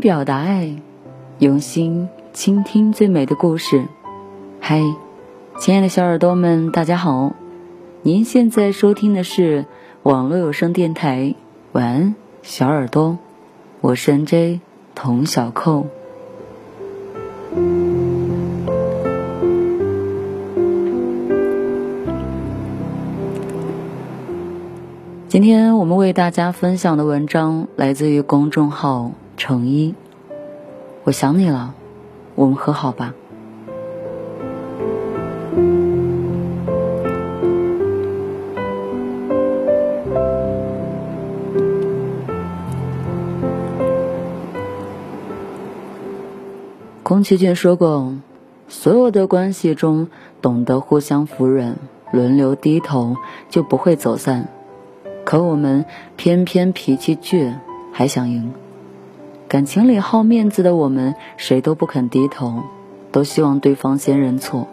表达爱，用心倾听最美的故事。嗨，亲爱的小耳朵们，大家好！您现在收听的是网络有声电台。晚安，小耳朵，我是 N.J. 童小扣。今天我们为大家分享的文章来自于公众号“成一”。我想你了，我们和好吧。宫崎骏说过：“所有的关系中，懂得互相服软、轮流低头，就不会走散。”可我们偏偏脾气倔，还想赢。感情里好面子的我们，谁都不肯低头，都希望对方先认错。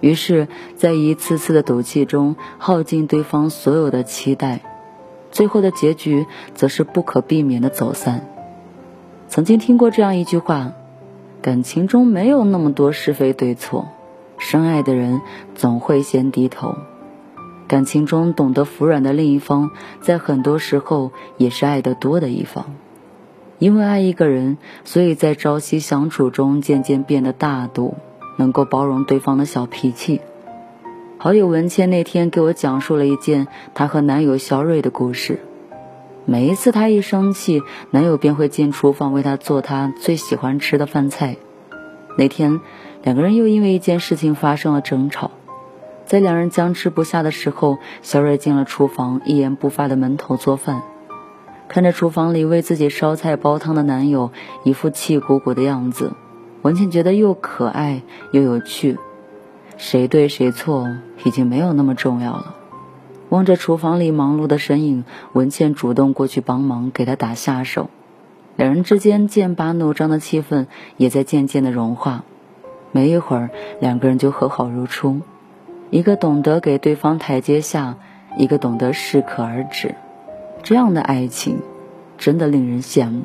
于是，在一次次的赌气中，耗尽对方所有的期待，最后的结局则是不可避免的走散。曾经听过这样一句话：感情中没有那么多是非对错，深爱的人总会先低头。感情中懂得服软的另一方，在很多时候也是爱得多的一方。因为爱一个人，所以在朝夕相处中渐渐变得大度，能够包容对方的小脾气。好友文倩那天给我讲述了一件她和男友小瑞的故事。每一次她一生气，男友便会进厨房为她做她最喜欢吃的饭菜。那天，两个人又因为一件事情发生了争吵。在两人僵持不下的时候，小蕊进了厨房，一言不发的闷头做饭。看着厨房里为自己烧菜煲汤的男友，一副气鼓鼓的样子，文倩觉得又可爱又有趣。谁对谁错已经没有那么重要了。望着厨房里忙碌的身影，文倩主动过去帮忙，给他打下手。两人之间剑拔弩张的气氛也在渐渐的融化。没一会儿，两个人就和好如初。一个懂得给对方台阶下，一个懂得适可而止，这样的爱情，真的令人羡慕。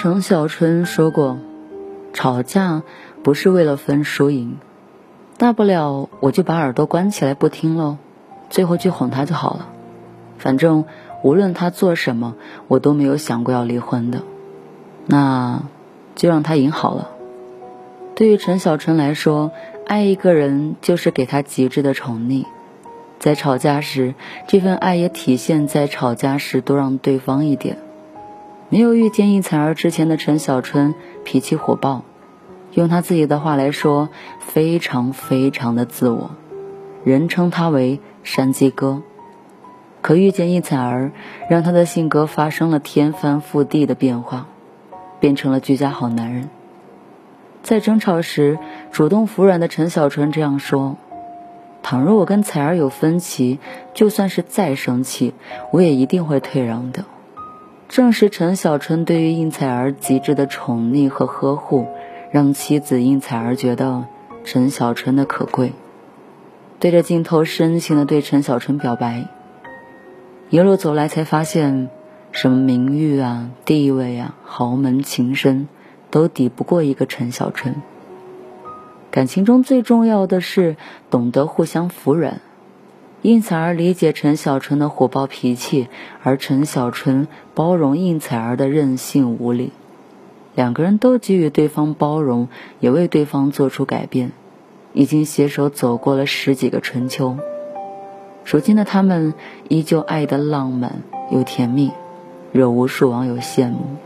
程小春说过：“吵架不是为了分输赢，大不了我就把耳朵关起来不听喽，最后去哄他就好了。反正无论他做什么，我都没有想过要离婚的。那就让他赢好了。”对于陈小春来说，爱一个人就是给他极致的宠溺，在吵架时，这份爱也体现在吵架时多让对方一点。没有遇见应采儿之前的陈小春脾气火爆，用他自己的话来说，非常非常的自我，人称他为山鸡哥。可遇见应采儿，让他的性格发生了天翻覆地的变化，变成了居家好男人。在争吵时，主动服软的陈小春这样说：“倘若我跟采儿有分歧，就算是再生气，我也一定会退让的。”正是陈小春对于应采儿极致的宠溺和呵护，让妻子应采儿觉得陈小春的可贵。对着镜头深情的对陈小春表白。一路走来才发现，什么名誉啊、地位啊、豪门情深，都抵不过一个陈小春。感情中最重要的是懂得互相服软。应采儿理解陈小春的火爆脾气，而陈小春包容应采儿的任性无理。两个人都给予对方包容，也为对方做出改变，已经携手走过了十几个春秋。如今的他们依旧爱得浪漫又甜蜜，惹无数网友羡慕。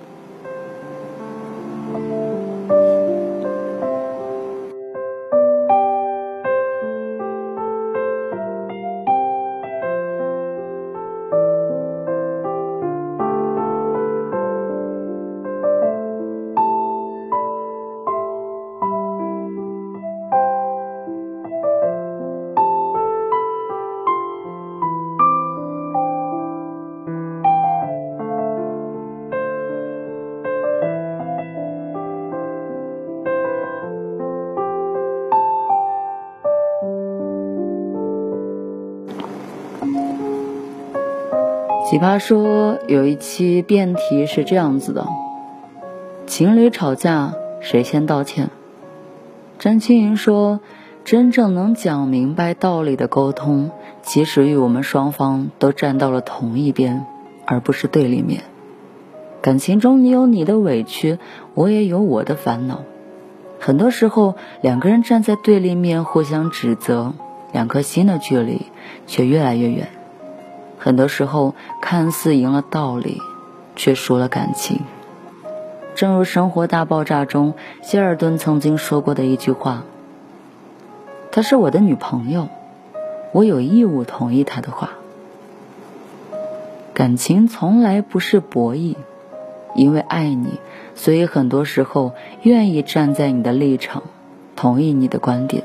奇葩说有一期辩题是这样子的：情侣吵架谁先道歉？詹青云说，真正能讲明白道理的沟通，其实与我们双方都站到了同一边，而不是对立面。感情中你有你的委屈，我也有我的烦恼。很多时候，两个人站在对立面互相指责，两颗心的距离却越来越远。很多时候，看似赢了道理，却输了感情。正如《生活大爆炸》中希尔顿曾经说过的一句话：“她是我的女朋友，我有义务同意她的话。”感情从来不是博弈，因为爱你，所以很多时候愿意站在你的立场，同意你的观点，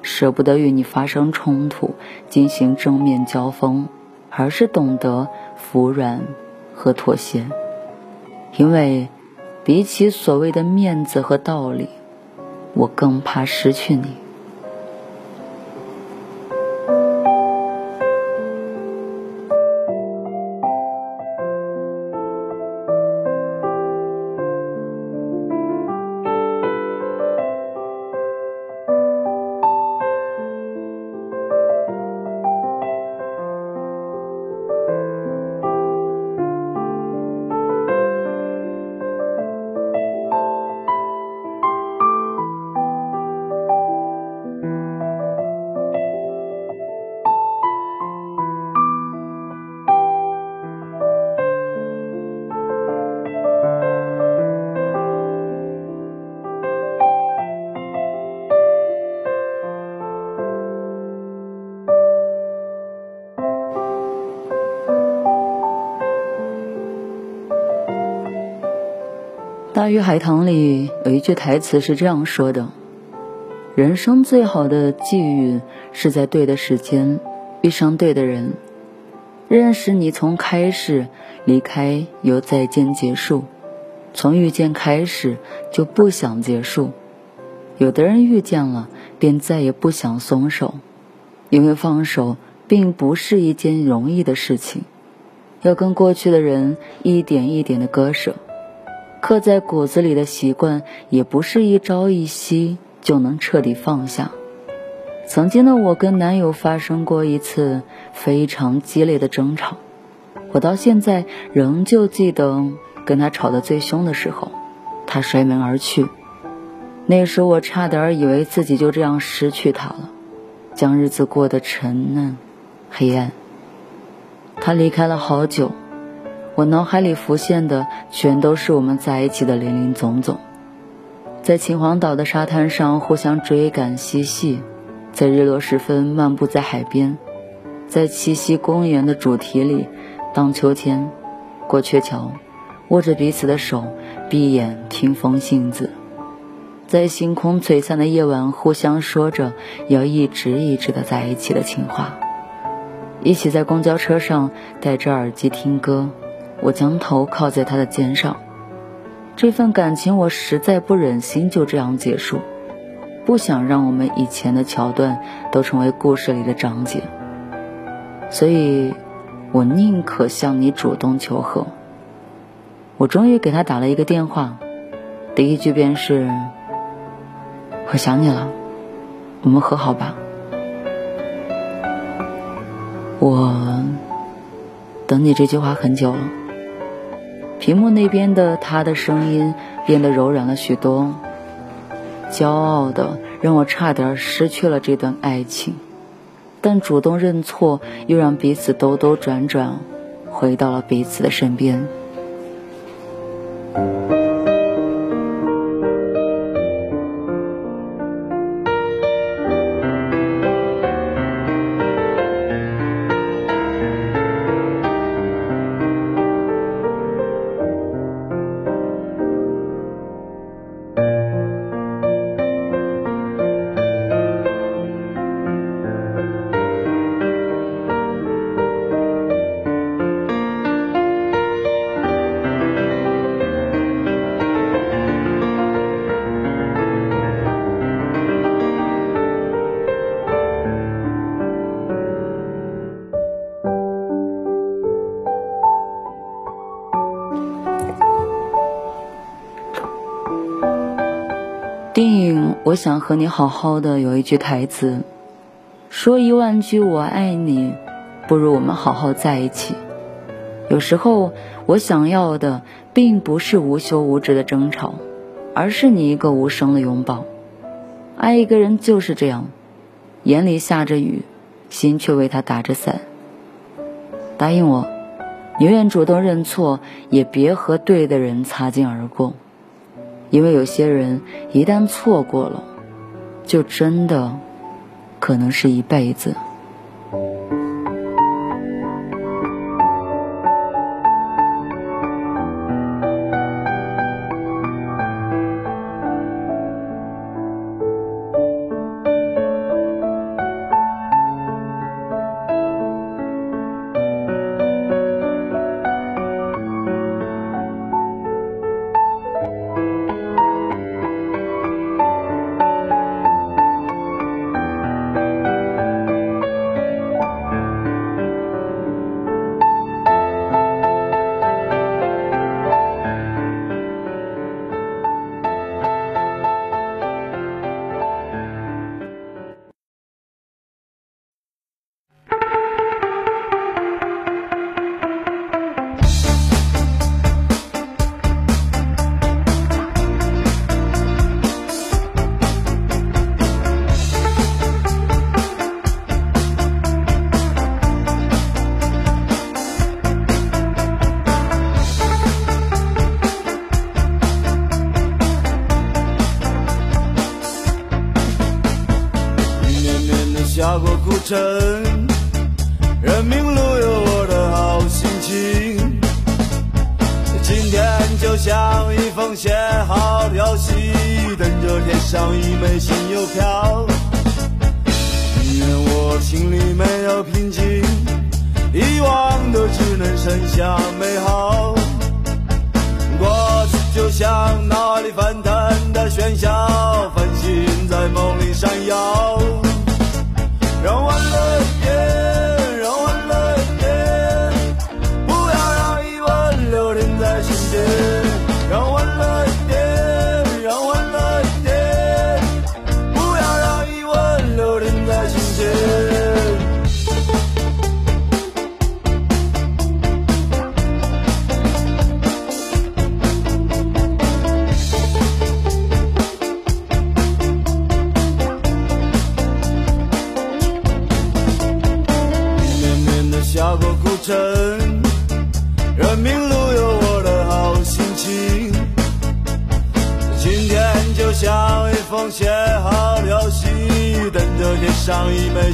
舍不得与你发生冲突，进行正面交锋。而是懂得服软和妥协，因为比起所谓的面子和道理，我更怕失去你。《大鱼海棠》里有一句台词是这样说的：“人生最好的际遇是在对的时间遇上对的人，认识你从开始，离开由再见结束，从遇见开始就不想结束。有的人遇见了便再也不想松手，因为放手并不是一件容易的事情，要跟过去的人一点一点的割舍。”刻在骨子里的习惯，也不是一朝一夕就能彻底放下。曾经的我跟男友发生过一次非常激烈的争吵，我到现在仍旧记得跟他吵得最凶的时候，他摔门而去。那时我差点以为自己就这样失去他了，将日子过得沉闷、黑暗。他离开了好久。我脑海里浮现的全都是我们在一起的林林总总，在秦皇岛的沙滩上互相追赶嬉戏，在日落时分漫步在海边，在七夕公园的主题里荡秋千，过鹊桥，握着彼此的手，闭眼听风信子，在星空璀璨的夜晚互相说着要一直一直的在一起的情话，一起在公交车上戴着耳机听歌。我将头靠在他的肩上，这份感情我实在不忍心就这样结束，不想让我们以前的桥段都成为故事里的章节，所以，我宁可向你主动求和。我终于给他打了一个电话，第一句便是：“我想你了，我们和好吧。”我等你这句话很久了。屏幕那边的他的声音变得柔软了许多，骄傲的让我差点失去了这段爱情，但主动认错又让彼此兜兜转转，回到了彼此的身边。我想和你好好的》有一句台词，说一万句我爱你，不如我们好好在一起。有时候，我想要的并不是无休无止的争吵，而是你一个无声的拥抱。爱一个人就是这样，眼里下着雨，心却为他打着伞。答应我，宁愿主动认错，也别和对的人擦肩而过。因为有些人一旦错过了，就真的可能是一辈子。下过古城，人民路有我的好心情。今天就像一封写好的消息，等着贴上一枚新邮票。宁愿我心里没有平静，遗忘的只能剩下美好。过去就像那里翻腾的喧嚣，繁星在梦里闪耀。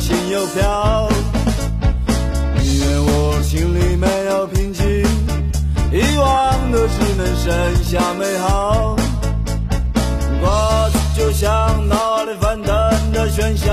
心又飘，宁愿。我心里没有平静，遗忘的只能剩下美好。过去就像脑海里翻腾的喧嚣，